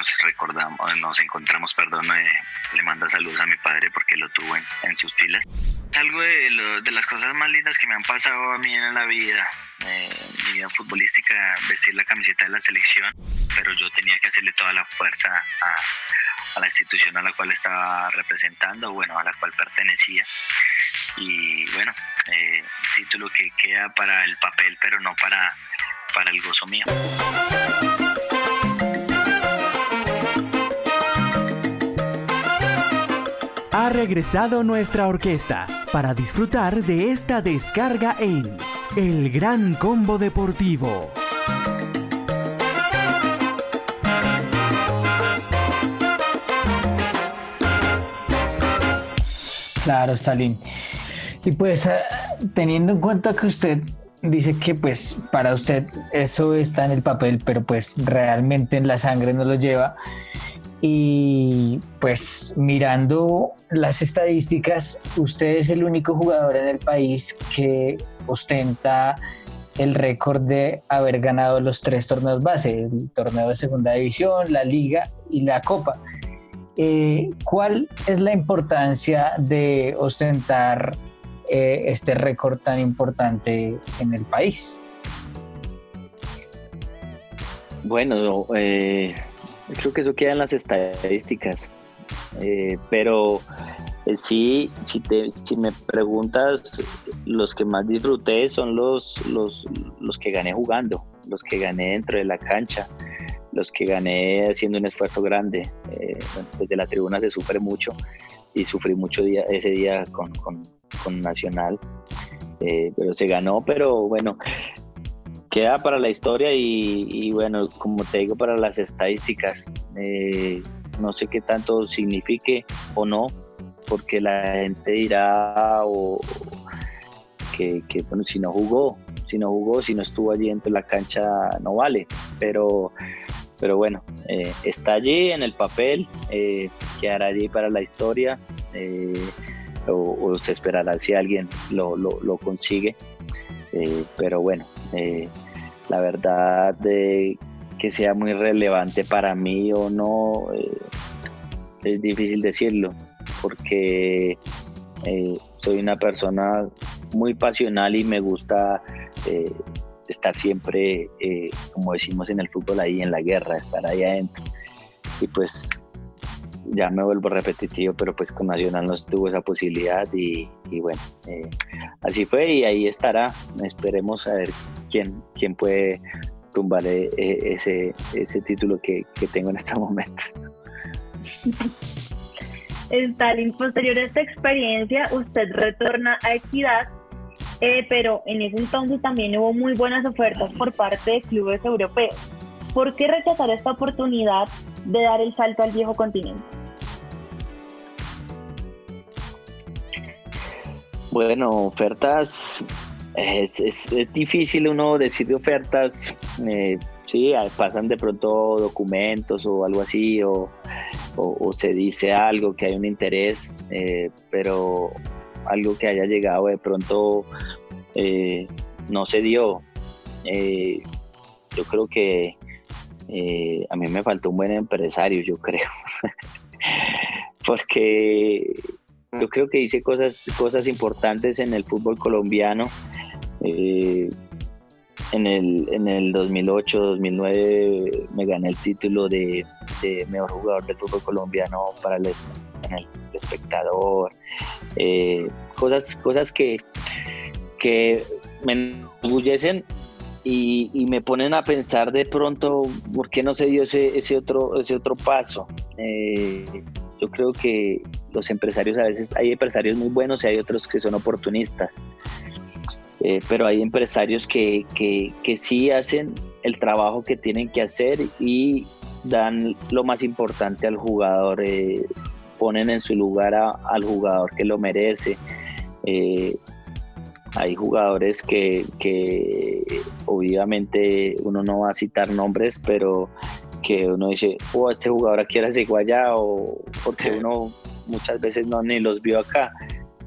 nos recordamos, nos encontramos, perdón, le manda saludos a mi padre porque lo tuvo en, sus filas. Algo de, de, las cosas más lindas que me han pasado a mí en la vida, eh, mi vida futbolística, vestir la camiseta de la selección, pero yo tenía que hacerle toda la fuerza a, a la institución a la cual estaba representando, bueno, a la cual pertenecía. Y bueno, eh, título que queda para el papel, pero no para, para el gozo mío. Ha regresado nuestra orquesta para disfrutar de esta descarga en El Gran Combo Deportivo. Claro, Stalin. Y pues eh, teniendo en cuenta que usted dice que pues para usted eso está en el papel, pero pues realmente en la sangre no lo lleva. Y pues mirando las estadísticas, usted es el único jugador en el país que ostenta el récord de haber ganado los tres torneos base, el torneo de segunda división, la liga y la copa. Eh, ¿Cuál es la importancia de ostentar eh, este récord tan importante en el país? Bueno, eh, creo que eso queda en las estadísticas, pero sí, si, si me preguntas, los que más disfruté son los, los, los que gané jugando, los que gané dentro de la cancha los que gané haciendo un esfuerzo grande. Eh, desde la tribuna se sufre mucho y sufrí mucho día, ese día con, con, Nacional, eh, pero se ganó, pero bueno, queda para la historia y, bueno, como te digo, para las estadísticas. Eh, no sé qué tanto signifique o no, porque la gente dirá o, que, bueno, si no jugó, si no jugó, si no estuvo allí dentro de la cancha, no vale, pero pero bueno, eh, está allí en el papel, eh, quedará allí para la historia eh, o, se esperará si alguien lo, lo, consigue. pero bueno, la verdad de que sea muy relevante para mí o no, es difícil decirlo, porque soy una persona muy pasional y me gusta estar siempre, eh, como decimos en el fútbol, ahí en la guerra, estar ahí adentro. Y pues ya me vuelvo repetitivo, pero pues con Nacional no tuvo esa posibilidad y, bueno, eh, así fue y ahí estará. Esperemos a ver quién, quién puede tumbar eh, ese, ese título que, que tengo en este momento. Stalin, posterior a esta experiencia, usted retorna a Equidad eh, pero en ese entonces también hubo muy buenas ofertas por parte de clubes europeos. ¿Por qué rechazar esta oportunidad de dar el salto al viejo continente? Bueno, ofertas, es, es, difícil uno decir de ofertas, eh, sí, pasan de pronto documentos o algo así, o, se dice algo que hay un interés, eh, pero algo que haya llegado de pronto eh, no se dio. Yo creo que a mí me faltó un buen empresario, yo creo. Porque yo creo que hice cosas, cosas importantes en el fútbol colombiano. En, el, en el 2008-2009 me gané el título de, mejor jugador del fútbol colombiano para el, espectador. cosas, cosas que, que me enorgullecen y, me ponen a pensar de pronto por qué no se dio ese, ese, otro, ese otro paso. Eh, yo creo que los empresarios a veces, hay empresarios muy buenos y hay otros que son oportunistas, eh, pero hay empresarios que, que, que, sí hacen el trabajo que tienen que hacer y dan lo más importante al jugador, eh, ponen en su lugar al jugador que lo merece. Hay jugadores que, obviamente uno no va a citar nombres, pero que uno dice, oh, este jugador aquí era allá, o porque uno muchas veces no ni los vio acá.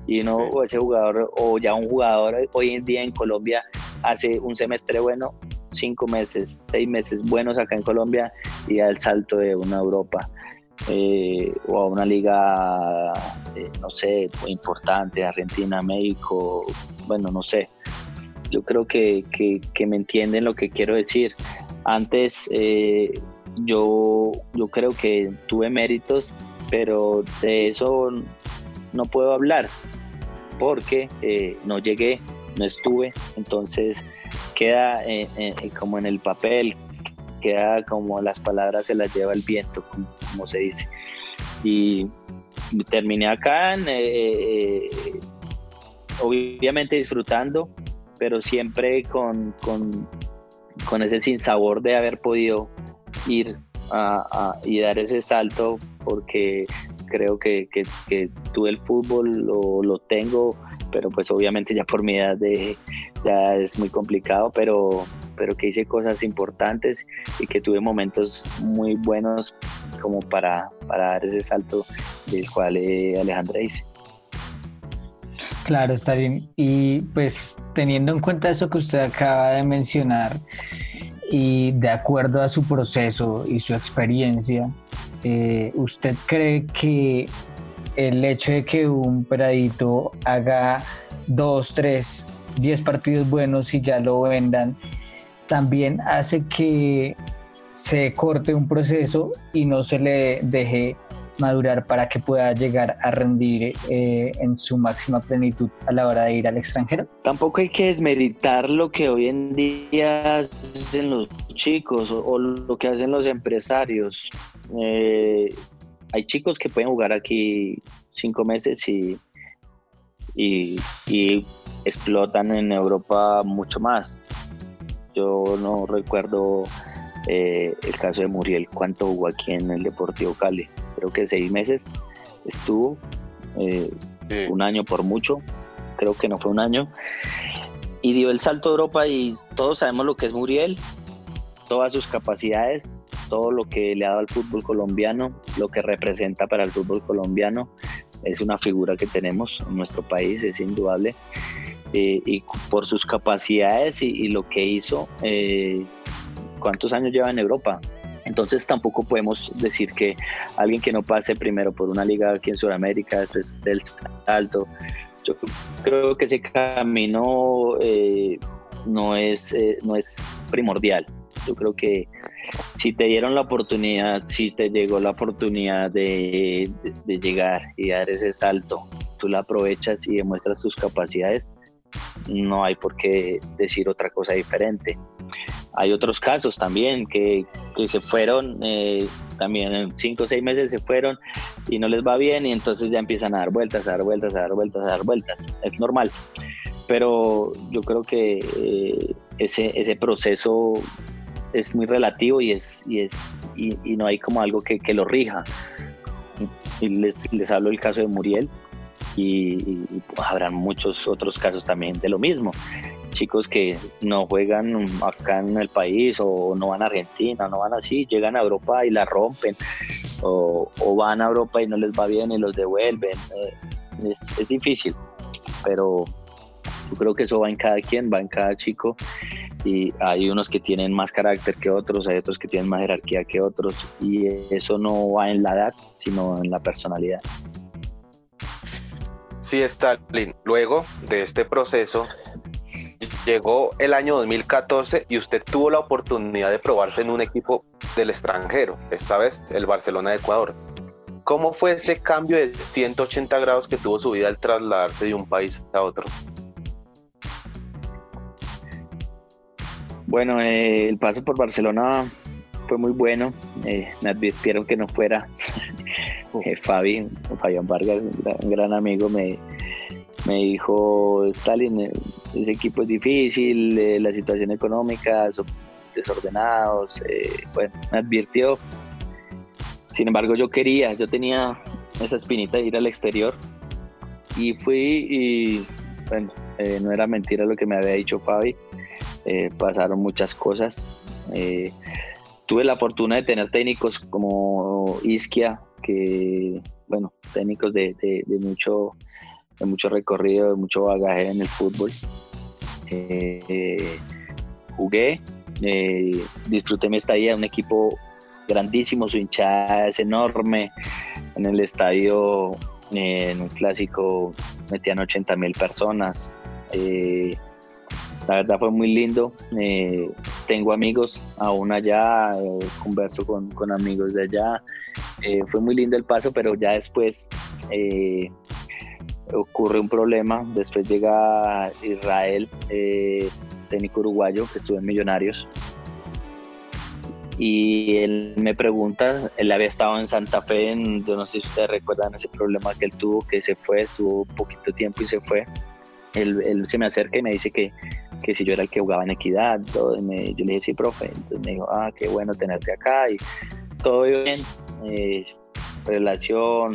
Y uno, o ese jugador, o ya un jugador hoy en día en Colombia hace un semestre bueno, cinco meses, seis meses buenos acá en Colombia y al salto de una Europa. Eh, o a una liga, eh, no sé, muy importante, Argentina, México, bueno, no sé. Yo creo que, que, me entienden lo que quiero decir. Antes eh, yo, yo creo que tuve méritos, pero de eso no puedo hablar porque no llegué, no estuve, entonces queda como en el papel, queda como las palabras se las lleva el viento, como, se dice. Y terminé acá, eh, eh, obviamente disfrutando, pero siempre con, con, con ese sinsabor de haber podido ir y dar ese salto, porque creo que, que, tuve el fútbol, lo, lo tengo, pero pues obviamente ya por mi edad de, ya es muy complicado, pero, pero que hice cosas importantes y que tuve momentos muy buenos como para, para dar ese salto del cual eh, Alejandra dice. Claro, está bien. Y pues teniendo en cuenta eso que usted acaba de mencionar y de acuerdo a su proceso y su experiencia, eh, ¿usted cree que el hecho de que un peradito haga dos, tres, diez partidos buenos y ya lo vendan, también hace que se corte un proceso y no se le deje madurar para que pueda llegar a rendir eh, en su máxima plenitud a la hora de ir al extranjero? Tampoco hay que desmeritar lo que hoy en día hacen los chicos o, lo que hacen los empresarios. Eh, hay chicos que pueden jugar aquí cinco meses y, y, explotan en Europa mucho más. Yo no recuerdo eh, el caso de Muriel, cuánto jugó aquí en el Deportivo Cali. Creo que seis meses estuvo, eh, un año por mucho, creo que no fue un año. Y dio el salto a Europa y todos sabemos lo que es Muriel, todas sus capacidades, todo lo que le ha dado al fútbol colombiano, lo que representa para el fútbol colombiano. Es una figura que tenemos en nuestro país, es indudable. Eh, y por sus capacidades y, lo que hizo, eh, cuántos años lleva en Europa. Entonces tampoco podemos decir que alguien que no pase primero por una liga aquí en Sudamérica, después del salto, yo creo que ese camino eh, no, es, no es primordial. Yo creo que si te dieron la oportunidad, si te llegó la oportunidad de, de llegar y dar ese salto, tú la aprovechas y demuestras tus capacidades, no hay por qué decir otra cosa diferente. Hay otros casos también que, que se fueron, eh, también en cinco o seis meses se fueron y no les va bien y entonces ya empiezan a dar vueltas, a dar vueltas, a dar vueltas, a dar vueltas. Es normal. Pero yo creo que eh, ese, ese proceso es muy relativo y, es, y, es, y, no hay como algo que, que lo rija. Y les, les hablo del caso de Muriel, y, habrán muchos otros casos también de lo mismo. Chicos que no juegan acá en el país o no van a Argentina, no van así, llegan a Europa y la rompen o, van a Europa y no les va bien y los devuelven. Eh, es, difícil, pero yo creo que eso va en cada quien, va en cada chico y hay unos que tienen más carácter que otros, hay otros que tienen más jerarquía que otros y eso no va en la edad, sino en la personalidad. Sí, Stalin. Luego de este proceso, llegó el año 2014 y usted tuvo la oportunidad de probarse en un equipo del extranjero, esta vez el Barcelona de Ecuador. ¿Cómo fue ese cambio de 180 grados que tuvo su vida al trasladarse de un país a otro? Bueno, eh, el paso por Barcelona fue muy bueno. Eh, me advirtieron que no fuera eh, Fabi, Fabián Vargas, un gran, amigo, me, me dijo, Stalin, ese equipo es difícil, eh, la situación económica, son desordenados, bueno, me advirtió. Sin embargo, yo quería, yo tenía esa espinita de ir al exterior y fui y, bueno, no era mentira lo que me había dicho Fabi, pasaron muchas cosas. tuve la fortuna de tener técnicos como Isquia, que, bueno, técnicos de, mucho, de mucho recorrido, de mucho bagaje en el fútbol. Eh, jugué, Eh, disfruté mi estadía, un equipo grandísimo, su hinchada es enorme. En el estadio, eh, en un clásico, metían 80 mil personas. La verdad fue muy lindo. tengo amigos aún allá, converso con, con, amigos de allá. fue muy lindo el paso, pero ya después ocurre un problema. Después llega Israel, eh, técnico uruguayo, que estuvo en Millonarios. Y él me pregunta, él había estado en Santa Fe, en, yo no sé si ustedes recuerdan ese problema que él tuvo, que se fue, estuvo poquito tiempo y se fue. Él, se me acerca y me dice que, que, si yo era el que jugaba en equidad, todo, yo le dije, sí, profe. Entonces me dijo, ah, qué bueno tenerte acá y todo bien, eh, relación,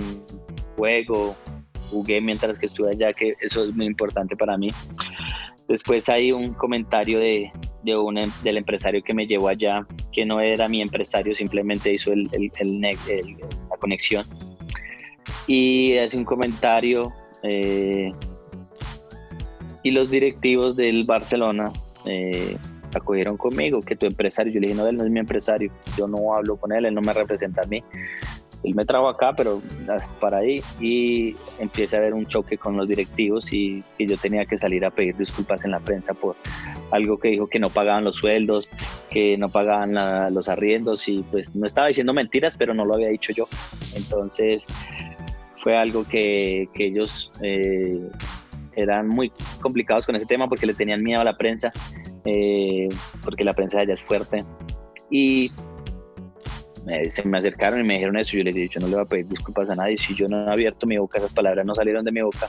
juego, jugué mientras que estuve allá, que eso es muy importante para mí. Después hay un comentario de, de un, em, del empresario que me llevó allá, que no era mi empresario, simplemente hizo el, el, la conexión. Y hace un comentario eh, y los directivos del Barcelona eh, acogieron conmigo, que tu empresario, yo le dije, no, él no es mi empresario, yo no hablo con él, él no me representa a mí él me trajo acá, pero para ahí, y empieza a haber un choque con los directivos y, yo tenía que salir a pedir disculpas en la prensa por algo que dijo que no pagaban los sueldos, que no pagaban los arriendos y pues no estaba diciendo mentiras, pero no lo había dicho yo. Entonces fue algo que, ellos eh, eran muy complicados con ese tema porque le tenían miedo a la prensa, eh, porque la prensa de allá es fuerte. Y se me acercaron y me dijeron eso, yo les dije, yo no le voy a pedir disculpas a nadie, si yo no he abierto mi boca, esas palabras no salieron de mi boca,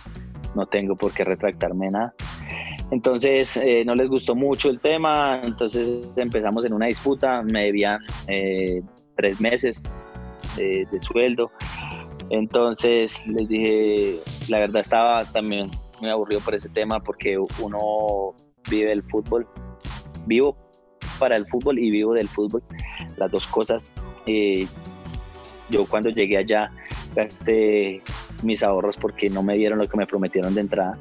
no tengo por qué retractarme nada. Entonces eh, no les gustó mucho el tema, entonces empezamos en una disputa, me debían eh, tres meses de, de sueldo, entonces les dije, la verdad estaba también muy aburrido por ese tema porque uno vive el fútbol, vivo para el fútbol y vivo del fútbol, las dos cosas. Eh, yo cuando llegué allá gasté mis ahorros porque no me dieron lo que me prometieron de entrada.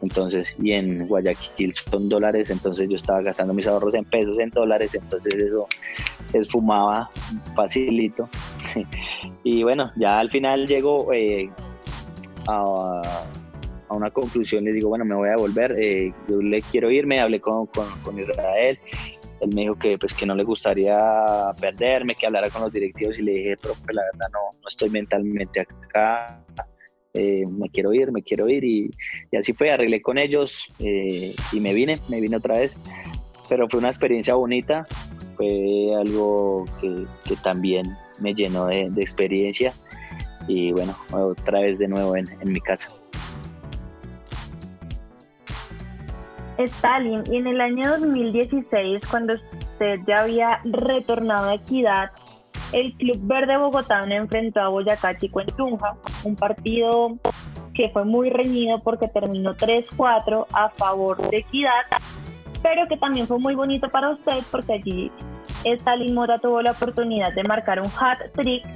Entonces, y en Guayaquil son dólares, entonces yo estaba gastando mis ahorros en pesos, en dólares, entonces eso se esfumaba facilito. y bueno, ya al final llego eh, a, una conclusión, le digo, bueno, me voy a devolver, eh, yo le quiero irme, hablé con, con, con Israel él me dijo que pues que no le gustaría perderme, que hablara con los directivos y le dije, profe, la verdad no, no estoy mentalmente acá, eh, me quiero ir, me quiero ir y, así fue, arreglé con ellos eh, y me vine, me vine otra vez, pero fue una experiencia bonita, fue algo que, también me llenó de, experiencia y bueno, otra vez de nuevo en mi casa. Stalin, y en el año 2016, cuando usted ya había retornado a Equidad, el Club Verde Bogotá enfrentó a Boyacá Chico en Tunja, un partido que fue muy reñido porque terminó 3-4 a favor de Equidad, pero que también fue muy bonito para usted porque allí Stalin Mora tuvo la oportunidad de marcar un hat trick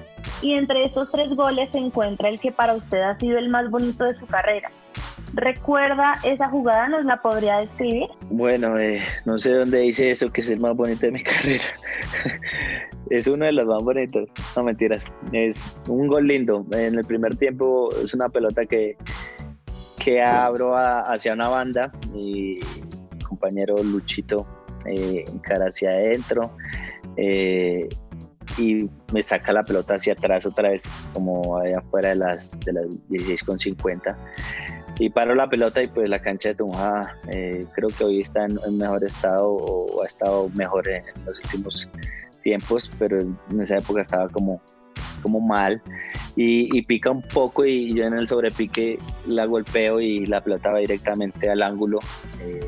y entre estos tres goles se encuentra el que para usted ha sido el más bonito de su carrera, recuerda esa jugada? ¿Nos la podría describir? Bueno, eh, no sé dónde dice eso, que es el más bonito de mi carrera. es uno de los más bonitos. No mentiras. Es un gol lindo. En el primer tiempo es una pelota que, que abro hacia una banda y compañero Luchito eh, encara hacia adentro. Eh, y me saca la pelota hacia atrás otra vez, como allá afuera de las, de las 16,50 y paro la pelota y pues la cancha de Tunja eh, creo que hoy está en, mejor estado o ha estado mejor en, los últimos tiempos, pero en esa época estaba como, como mal y, pica un poco y yo en el sobrepique la golpeo y la pelota va directamente al ángulo, eh,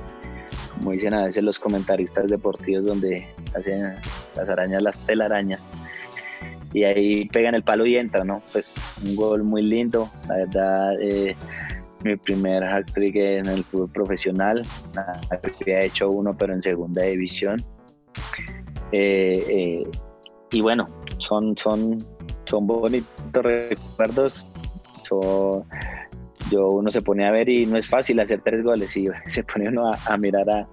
como dicen a veces los comentaristas deportivos donde hacen las arañas, las telarañas y ahí pegan el palo y entra, ¿no? Pues un gol muy lindo, la verdad. Eh, mi primer hat trick en el fútbol profesional. Había hecho uno, pero en segunda división. Eh, eh, y bueno, son, son, son bonitos recuerdos. yo uno se pone a ver y no es fácil hacer tres goles y se pone uno a, mirar a,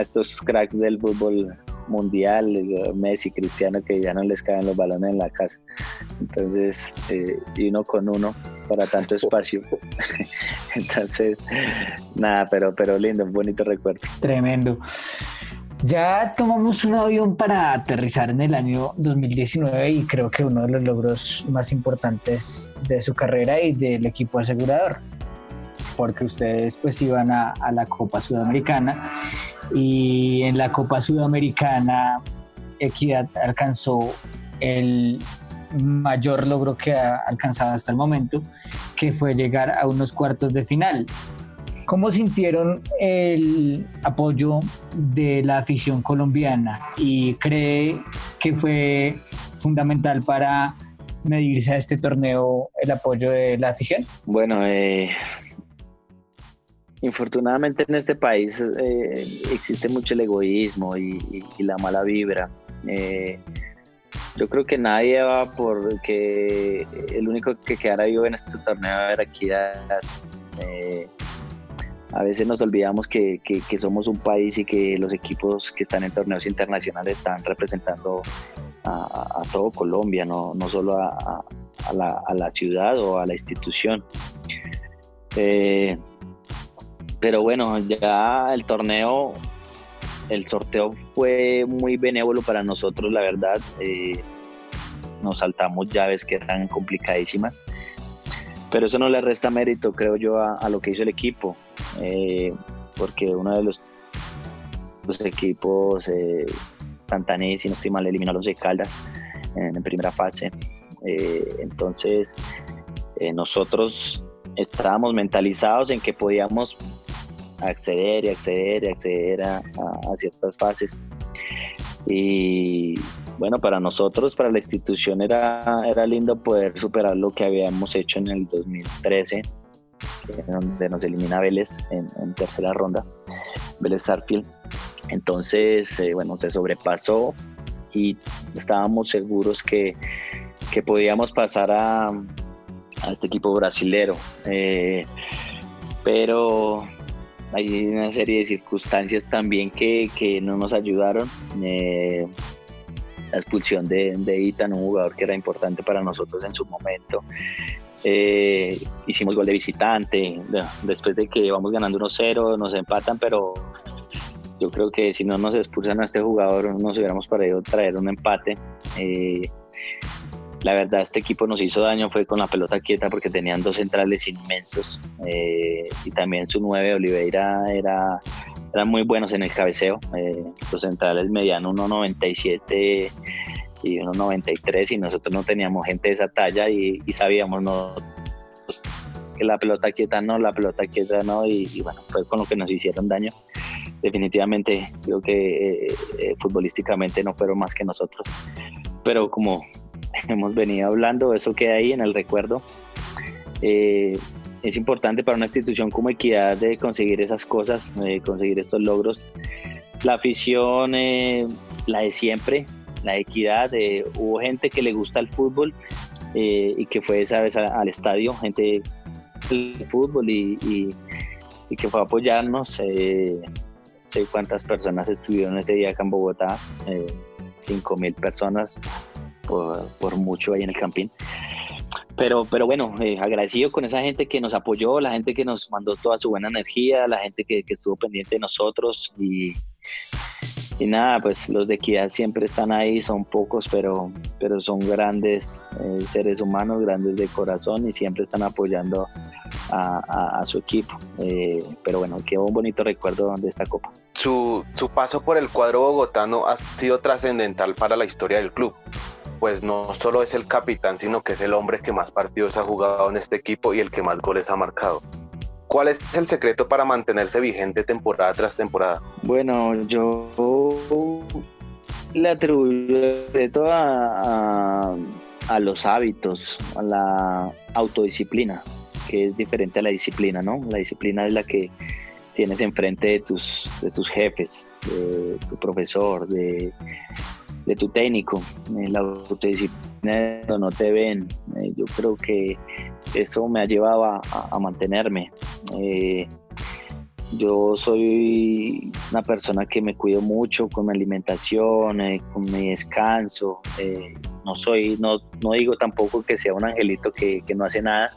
estos cracks del fútbol mundial, Messi, Cristiano, que ya no les caen los balones en la casa. Entonces, eh, y uno con uno para tanto espacio. Entonces, nada, pero, pero lindo, un bonito recuerdo. Tremendo. Ya tomamos un avión para aterrizar en el año 2019 y creo que uno de los logros más importantes de su carrera y del equipo asegurador, porque ustedes pues iban a, a la Copa Sudamericana y en la Copa Sudamericana Equidad alcanzó el mayor logro que ha alcanzado hasta el momento, que fue llegar a unos cuartos de final. ¿Cómo sintieron el apoyo de la afición colombiana y cree que fue fundamental para medirse a este torneo el apoyo de la afición? Bueno, eh, infortunadamente en este país eh, existe mucho el egoísmo y, la mala vibra. Eh, yo creo que nadie va por que el único que quedara vivo en este torneo era Equidad. Eh, a veces nos olvidamos que, somos un país y que los equipos que están en torneos internacionales están representando a, todo Colombia, no, no solo a, la, ciudad o a la institución. Eh, pero bueno, ya el torneo, el sorteo fue muy benévolo para nosotros, la verdad. Eh, nos saltamos llaves que eran complicadísimas. Pero eso no le resta mérito, creo yo, a, lo que hizo el equipo. Eh, porque uno de los, los equipos, eh, si no estoy mal, eliminó a los de Caldas en, en primera fase. Eh, entonces, nosotros estábamos mentalizados en que podíamos acceder y acceder y acceder a, ciertas fases. Y bueno, para nosotros, para la institución era, era lindo poder superar lo que habíamos hecho en el 2013, donde nos elimina Vélez en, tercera ronda, Vélez Sarfield. Entonces, eh, bueno, se sobrepasó y estábamos seguros que, que podíamos pasar a, a este equipo brasilero. Eh, pero hay una serie de circunstancias también que, no nos ayudaron. Eh, la expulsión de, Itan, un jugador que era importante para nosotros en su momento. Eh, hicimos gol de visitante, después de que vamos ganando 1-0, nos empatan, pero yo creo que si no nos expulsan a este jugador, nos hubiéramos podido traer un empate. Eh, la verdad, este equipo nos hizo daño, fue con la pelota quieta porque tenían dos centrales inmensos eh, y también su 9, Oliveira, era, eran muy buenos en el cabeceo. Eh, los centrales medían 1,97 y 1,93 y nosotros no teníamos gente de esa talla y, sabíamos no, que la pelota quieta no, la pelota quieta no y, bueno, fue con lo que nos hicieron daño. Definitivamente creo que eh, futbolísticamente no fueron más que nosotros, pero como hemos venido hablando, eso queda ahí en el recuerdo. Eh, es importante para una institución como Equidad de conseguir esas cosas, de conseguir estos logros. La afición, eh, la de siempre, la equidad, eh, hubo gente que le gusta el fútbol y que fue esa vez al estadio, gente del fútbol y, y, que fue a apoyarnos. sé cuántas personas estuvieron ese día acá en Bogotá, cinco mil personas, por, mucho ahí en el campín. Pero, pero bueno, eh, agradecido con esa gente que nos apoyó, la gente que nos mandó toda su buena energía, la gente que, estuvo pendiente de nosotros y, y nada, pues los de Equidad siempre están ahí, son pocos, pero, pero son grandes eh, seres humanos, grandes de corazón y siempre están apoyando a, su equipo. Eh, pero bueno, quedó un bonito recuerdo de esta copa. Su, su paso por el cuadro bogotano ha sido trascendental para la historia del club pues no solo es el capitán, sino que es el hombre que más partidos ha jugado en este equipo y el que más goles ha marcado. ¿Cuál es el secreto para mantenerse vigente temporada tras temporada? Bueno, yo le atribuyo de todo a, los hábitos, a la autodisciplina, que es diferente a la disciplina, ¿no? La disciplina es la que tienes enfrente de tus, de tus jefes, de tu profesor, de, de tu técnico, en la autodisciplina no te ven. Eh, yo creo que eso me ha llevado a, mantenerme. Eh, yo soy una persona que me cuido mucho con mi alimentación, eh, con mi descanso. Eh, no soy, no, no digo tampoco que sea un angelito que, que no hace nada.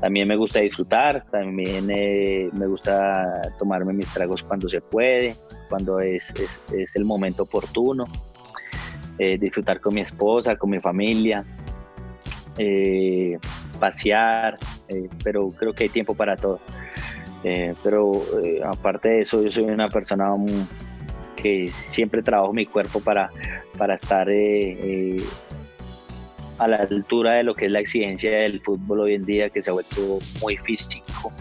También me gusta disfrutar, también eh, me gusta tomarme mis tragos cuando se puede, cuando es, es el momento oportuno. Disfrutar con mi esposa, con mi familia, pasear, pero creo que hay tiempo para todo. Eh, pero eh, aparte de eso, yo soy una persona que siempre trabajo mi cuerpo para, para estar eh, a la altura de lo que es la exigencia del fútbol hoy en día, que se ha vuelto muy físico.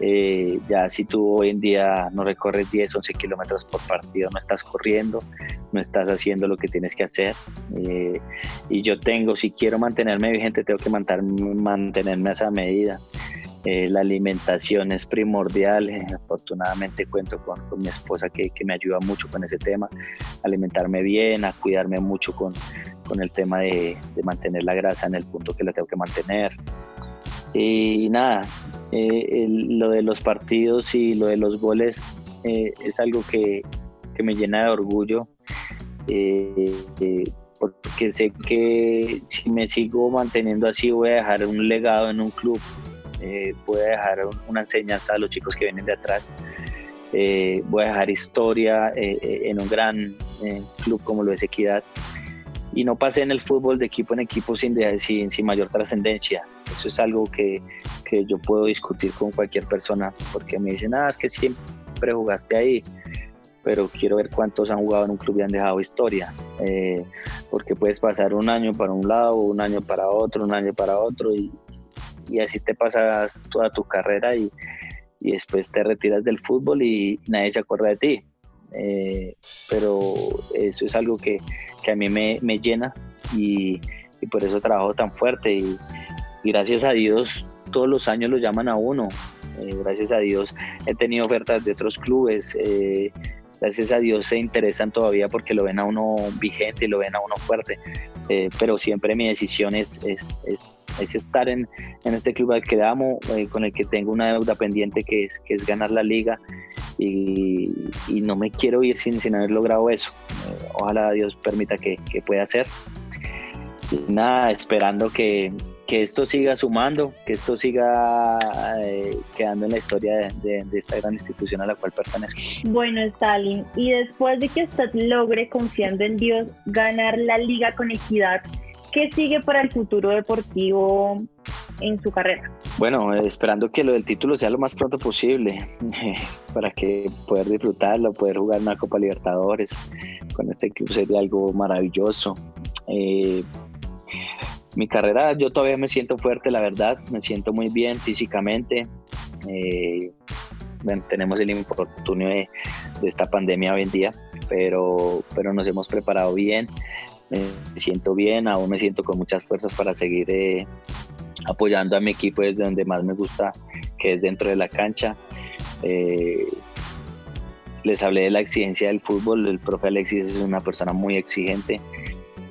Ya si tú hoy en día no recorres 10, 11 kilómetros por partido, no estás corriendo, no estás haciendo lo que tienes que hacer. y yo tengo, si quiero mantenerme vigente, tengo que mantenerme a esa medida. Eh, la alimentación es primordial. Eh, afortunadamente cuento con, mi esposa que, me ayuda mucho con ese tema, alimentarme bien, a cuidarme mucho con, el tema de, mantener la grasa en el punto que la tengo que mantener. Y nada, eh, lo de los partidos y lo de los goles es algo que, que, me llena de orgullo. porque sé que si me sigo manteniendo así voy a dejar un legado en un club eh, voy a dejar una enseñanza a los chicos que vienen de atrás, eh, voy a dejar historia eh, en un gran club como lo es Equidad y no pasé en el fútbol de equipo en equipo sin, sin, mayor trascendencia. Eso es algo que, que, yo puedo discutir con cualquier persona porque me dicen, ah, es que siempre jugaste ahí pero quiero ver cuántos han jugado en un club y han dejado historia, porque puedes pasar un año para un lado, un año para otro, un año para otro, y, y así te pasas toda tu carrera y, y después te retiras del fútbol y nadie se acuerda de ti. Eh, pero eso es algo que, que a mí me, me llena y, y, por eso trabajo tan fuerte y, gracias a Dios todos los años lo llaman a uno. Eh, gracias a Dios he tenido ofertas de otros clubes. Eh, gracias a Dios se interesan todavía porque lo ven a uno vigente y lo ven a uno fuerte. Eh, pero siempre mi decisión es, es, es, estar en, en, este club al que amo, eh, con el que tengo una deuda pendiente que es, que es ganar la liga y, y no me quiero ir sin, sin haber logrado eso. Eh, ojalá Dios permita que, que pueda ser. Y nada, esperando que, que esto siga sumando, que esto siga eh, quedando en la historia de, esta gran institución a la cual pertenezco. Bueno, Stalin, y después de que usted logre, confiando en Dios, ganar la liga con equidad, ¿qué sigue para el futuro deportivo en su carrera? Bueno, esperando que lo del título sea lo más pronto posible, para que poder disfrutarlo, poder jugar una Copa Libertadores con este club sería algo maravilloso. Eh, mi carrera yo todavía me siento fuerte, la verdad, me siento muy bien físicamente. Eh, tenemos el infortunio de, esta pandemia hoy en día, pero, pero nos hemos preparado bien, me siento bien, aún me siento con muchas fuerzas para seguir eh, apoyando a mi equipo desde donde más me gusta, que es dentro de la cancha. Eh, les hablé de la exigencia del fútbol, el profe Alexis es una persona muy exigente,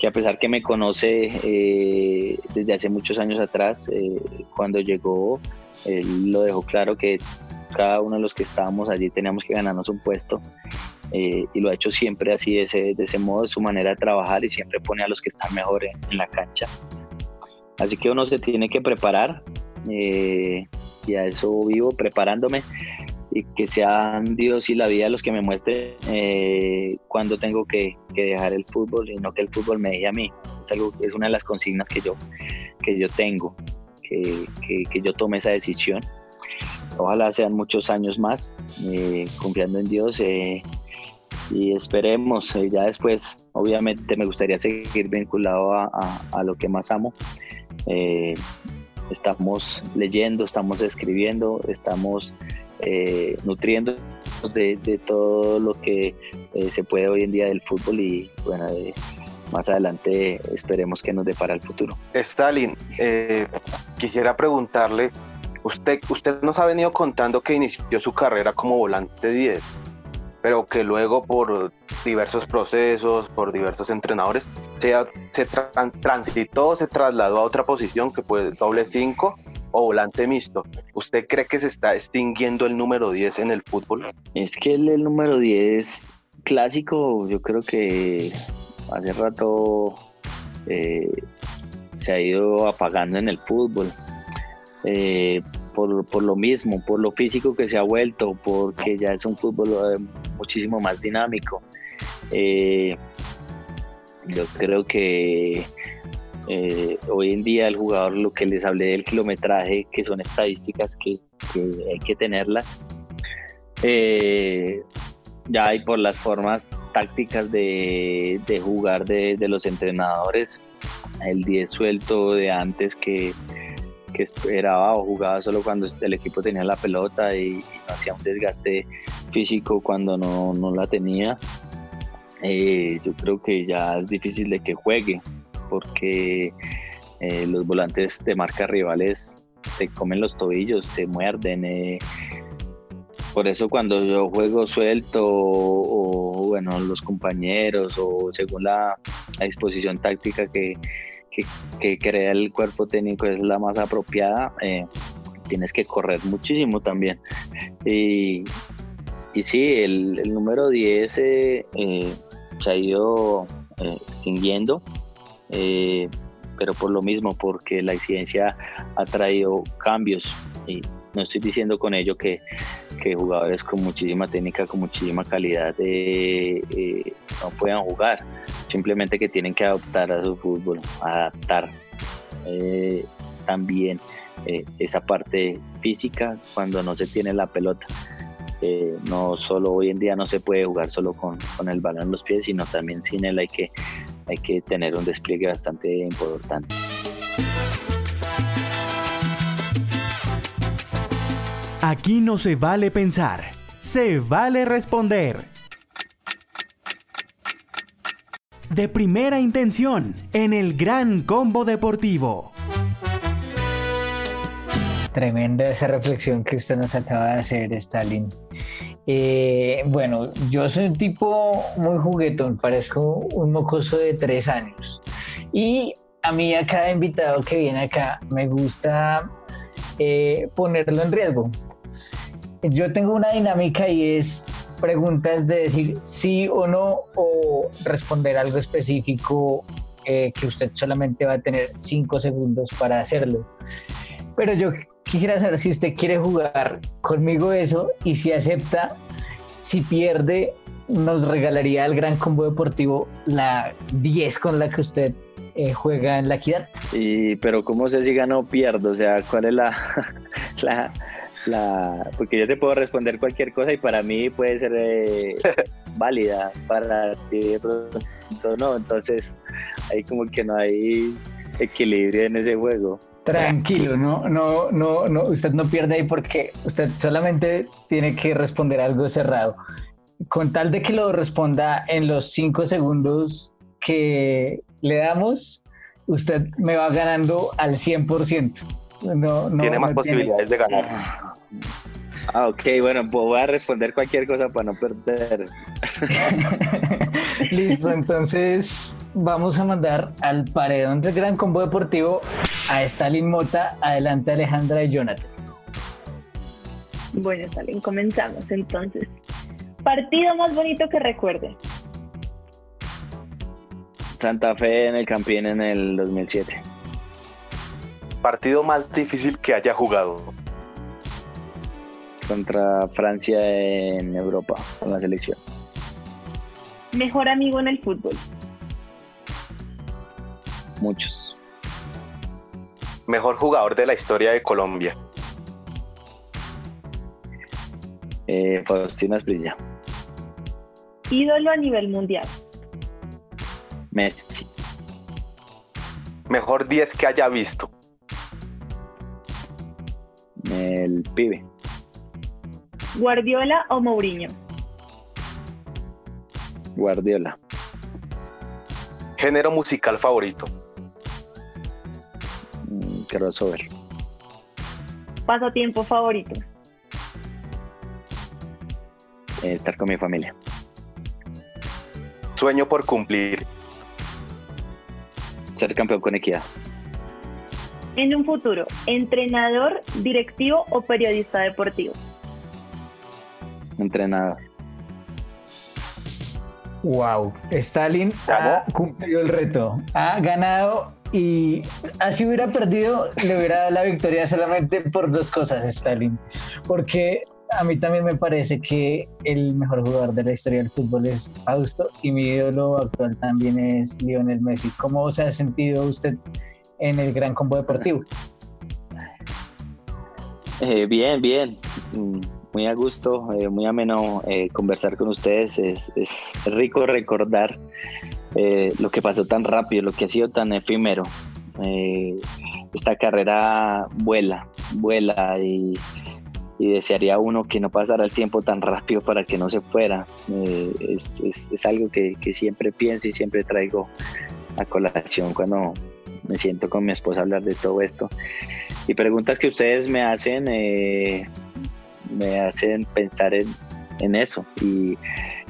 que a pesar que me conoce eh, desde hace muchos años atrás, eh, cuando llegó, él lo dejó claro que cada uno de los que estábamos allí teníamos que ganarnos un puesto eh, y lo ha hecho siempre así, de ese, de ese modo, de su manera de trabajar y siempre pone a los que están mejor en, la cancha. Así que uno se tiene que preparar y a eso vivo preparándome y que sean Dios y la vida los que me muestren eh, cuando tengo que, dejar el fútbol y no que el fútbol me deje a mí. Es, algo, es una de las consignas que yo, que yo tengo, que, yo tome esa decisión. Ojalá sean muchos años más, eh, confiando en Dios eh, y esperemos. ya después, obviamente, me gustaría seguir vinculado a, a lo que más amo estamos leyendo, estamos escribiendo, estamos eh, nutriendo de, todo lo que eh, se puede hoy en día del fútbol y bueno, eh, más adelante esperemos que nos depara el futuro. Stalin, quisiera preguntarle, usted, usted nos ha venido contando que inició su carrera como volante 10, pero que luego por diversos procesos, por diversos entrenadores, se, se transitó, se trasladó a otra posición que fue doble 5 o volante mixto. ¿Usted cree que se está extinguiendo el número 10 en el fútbol? Es que el, número 10 clásico, yo creo que hace rato eh, se ha ido apagando en el fútbol. Eh, por, por, lo mismo, por lo físico que se ha vuelto, porque ya es un fútbol eh, muchísimo más dinámico. yo creo que hoy en día el jugador, lo que les hablé del kilometraje, que son estadísticas que, que hay que tenerlas, ya hay por las formas tácticas de, jugar de, los entrenadores, el 10 suelto de antes que, esperaba o jugaba solo cuando el equipo tenía la pelota y, hacía un desgaste físico cuando no, la tenía. Eh, yo creo que ya es difícil de que juegue porque eh, los volantes de marca rivales te comen los tobillos, te muerden. Eh, por eso cuando yo juego suelto o, bueno, los compañeros o según la, disposición táctica que, crea el cuerpo técnico es la más apropiada, eh, tienes que correr muchísimo también. Y, sí, el, número 10 eh, eh, se ha ido extinguiendo, pero por lo mismo, porque la incidencia ha traído cambios. Y no estoy diciendo con ello que, jugadores con muchísima técnica, con muchísima calidad eh, eh, no puedan jugar, simplemente que tienen que adaptar a su fútbol, adaptar eh, también esa parte física cuando no se tiene la pelota. no solo hoy en día no se puede jugar solo con, con, el balón en los pies, sino también sin él hay que, hay que tener un despliegue bastante importante. Aquí no se vale pensar, se vale responder. De primera intención, en el gran combo deportivo. Tremenda esa reflexión que usted nos acaba de hacer, Stalin. Eh, bueno, yo soy un tipo muy juguetón, parezco un mocoso de tres años. Y a mí a cada invitado que viene acá me gusta eh, ponerlo en riesgo yo tengo una dinámica y es preguntas de decir sí o no o responder algo específico eh, que usted solamente va a tener cinco segundos para hacerlo. Pero yo quisiera saber si usted quiere jugar conmigo eso y si acepta, si pierde, nos regalaría al Gran Combo Deportivo la 10 con la que usted eh, juega en la equidad. Y, pero ¿cómo sé si gano o pierdo? O sea, ¿cuál es la, la, la, porque yo te puedo responder cualquier cosa y para mí puede ser eh, válida, para ti no, entonces ahí como que no hay equilibrio en ese juego. Tranquilo, no, no, no, no, usted no pierde ahí porque usted solamente tiene que responder algo cerrado. Con tal de que lo responda en los cinco segundos que le damos, usted me va ganando al 100%. No, no, tiene más posibilidades de ganar. Ah, ok, bueno, pues voy a responder cualquier cosa para no perder. Listo, entonces vamos a mandar al paredón del Gran Combo Deportivo a Stalin Mota. Adelante Alejandra y Jonathan. Bueno, Stalin, comenzamos entonces. Partido más bonito que recuerde. Santa Fe en el Campín en el 2007. Partido más difícil que haya jugado contra Francia en Europa con la selección. Mejor amigo en el fútbol. Muchos. Mejor jugador de la historia de Colombia. Eh, Faustino Esprilla. Ídolo a nivel mundial. Messi. Mejor 10 que haya visto. El pibe. ¿Guardiola o Mourinho? Guardiola. ¿Género musical favorito? Mm, crossover. ¿Pasatiempo favorito? Estar con mi familia. Sueño por cumplir. Ser campeón con equidad. en un futuro? ¿Entrenador, directivo o periodista deportivo? Entrenador. Wow, Stalin ha cumplido el reto, ha ganado y así hubiera perdido, le hubiera dado la victoria solamente por dos cosas, Stalin. Porque a mí también me parece que el mejor jugador de la historia del fútbol es Fausto y mi ídolo actual también es Lionel Messi. ¿Cómo se ha sentido usted en el Gran Combo Deportivo? Eh, bien, bien. Muy a gusto, eh, muy ameno eh, conversar con ustedes. Es, rico recordar lo que pasó tan rápido, lo que ha sido tan efímero. esta carrera vuela, vuela y desearía uno que no pasara el tiempo tan rápido para que no se fuera. Eh, es, algo que, siempre pienso y siempre traigo a colación cuando me siento con mi esposa hablar de todo esto. Y preguntas que ustedes me hacen, eh, me hacen pensar en, en eso. Y,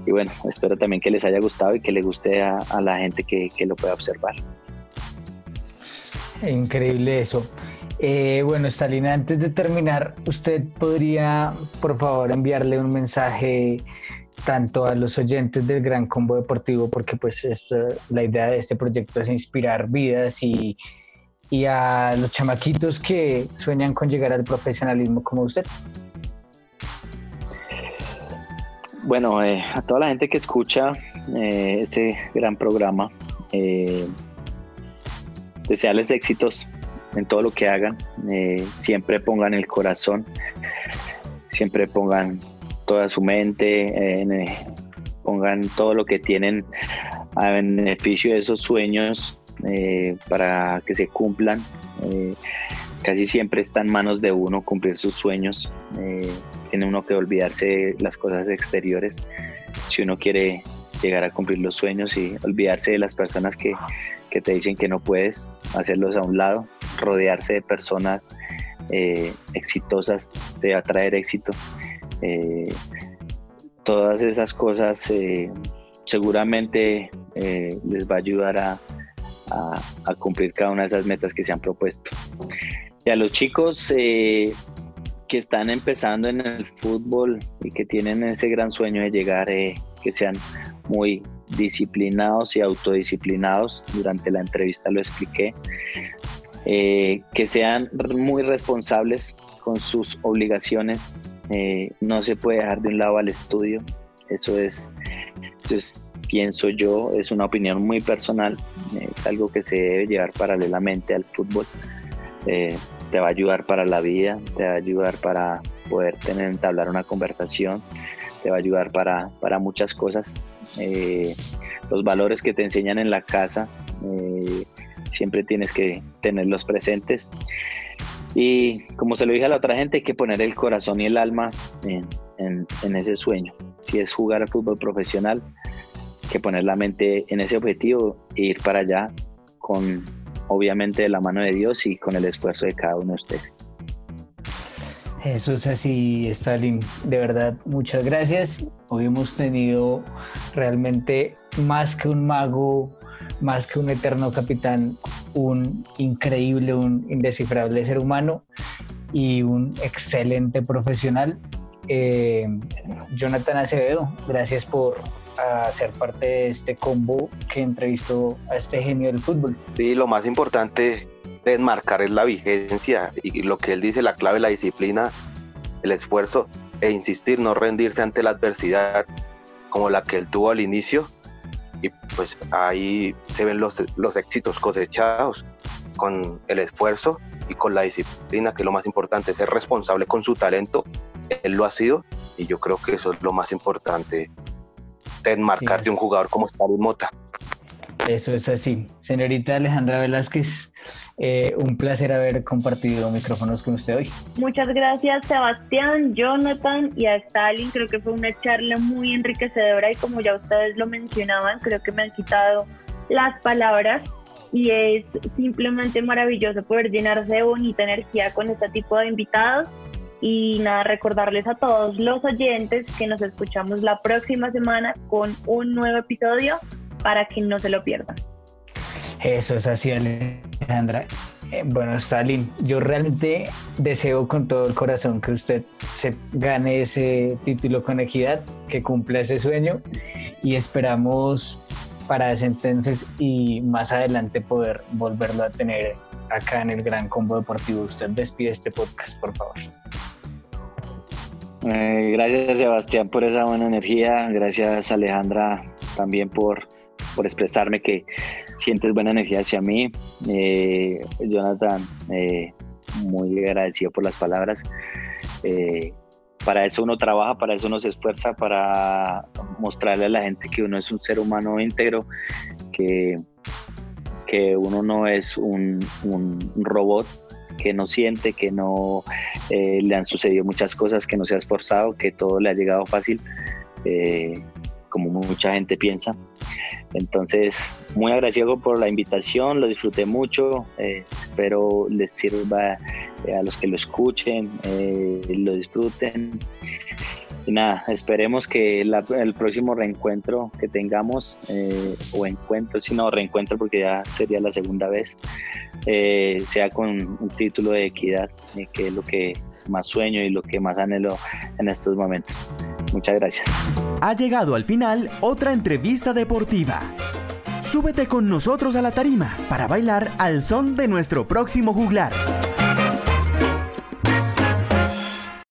y, bueno, espero también que les haya gustado y que le guste a, a la gente que, que lo pueda observar. Increíble eso. Eh, bueno, Stalin, antes de terminar, ¿usted podría, por favor, enviarle un mensaje tanto a los oyentes del Gran Combo Deportivo, porque pues la idea de este proyecto es inspirar vidas y, a los chamaquitos que sueñan con llegar al profesionalismo como usted? Bueno, eh, a toda la gente que escucha eh, este gran programa, desearles éxitos en todo lo que hagan. Eh, siempre pongan el corazón, siempre pongan toda su mente, eh, pongan todo lo que tienen a beneficio de esos sueños eh, para que se cumplan. Casi siempre está en manos de uno cumplir sus sueños. tiene uno que olvidarse de las cosas exteriores si uno quiere llegar a cumplir los sueños y olvidarse de las personas que, que te dicen que no puedes, hacerlos a un lado rodearse de personas eh, exitosas te va a traer éxito. Eh, todas esas cosas eh, seguramente les va a ayudar a, cumplir cada una de esas metas que se han propuesto. Y a los chicos que están empezando en el fútbol y que tienen ese gran sueño de llegar, que sean muy disciplinados y autodisciplinados. Durante la entrevista lo expliqué. Eh, que sean muy responsables con sus obligaciones. Eh, no se puede dejar de un lado al estudio. Eso es, pienso yo, es una opinión muy personal. Eh, es algo que se debe llevar paralelamente al fútbol. Te va a ayudar para la vida, te va a ayudar para poder tener, entablar una conversación, te va a ayudar para, para muchas cosas. los valores que te enseñan en la casa, siempre tienes que tenerlos presentes. Y como se lo dije a la otra gente, hay que poner el corazón y el alma en, ese sueño. Si es jugar al fútbol profesional, hay que poner la mente en ese objetivo e ir para allá con, obviamente, de la mano de Dios y con el esfuerzo de cada uno de ustedes. Eso es así, Stalin. De verdad, muchas gracias. Hoy hemos tenido realmente más que un mago más que un eterno capitán, un increíble, un indescifrable ser humano y un excelente profesional. Eh, Jonathan Acevedo, gracias por ser parte de este combo que entrevistó a este genio del fútbol. Sí, lo más importante de enmarcar es la vigencia y lo que él dice, la clave, la disciplina, el esfuerzo e insistir, no rendirse ante la adversidad como la que él tuvo al inicio y pues ahí se ven los, los éxitos cosechados con el esfuerzo y con la disciplina, que es lo más importante, ser responsable con su talento. Él lo ha sido y yo creo que eso es lo más importante de enmarcarte un jugador como Stalin Mota. Eso es así. Señorita Alejandra Velázquez, eh, un placer haber compartido micrófonos con usted hoy. Muchas gracias Sebastián, Jonathan y a Stalin. Creo que fue una charla muy enriquecedora y como ya ustedes lo mencionaban, creo que me han quitado las palabras y es simplemente maravilloso poder llenarse de bonita energía con este tipo de invitados. Y nada, recordarles a todos los oyentes que nos escuchamos la próxima semana con un nuevo episodio para que no se lo pierdan. Eso es así, Alejandra. Eh, bueno, Stalin, yo realmente deseo con todo el corazón que usted se gane ese título con equidad, que cumpla ese sueño y esperamos para ese entonces y más adelante poder volverlo a tener acá en el Gran Combo Deportivo. Usted despide este podcast, por favor. Eh, gracias Sebastián por esa buena energía, gracias Alejandra también por, por expresarme que sientes buena energía hacia mí. Eh, Jonathan, eh, muy agradecido por las palabras. para eso uno trabaja, para eso uno se esfuerza, para mostrarle a la gente que uno es un ser humano íntegro, que, que uno no es un, un robot que no siente, que no eh, le han sucedido muchas cosas, que no se ha esforzado, que todo le ha llegado fácil, eh, como mucha gente piensa. Entonces, muy agradecido por la invitación, lo disfruté mucho, eh, espero les sirva a los que lo escuchen, lo disfruten. Y nada, esperemos que el próximo reencuentro que tengamos, o encuentro, si no reencuentro porque ya sería la segunda vez, eh, sea con un título de equidad, eh, que es lo que más sueño y lo que más anhelo en estos momentos. Muchas gracias. Ha llegado al final otra entrevista deportiva. Súbete con nosotros a la tarima para bailar al son de nuestro próximo juglar.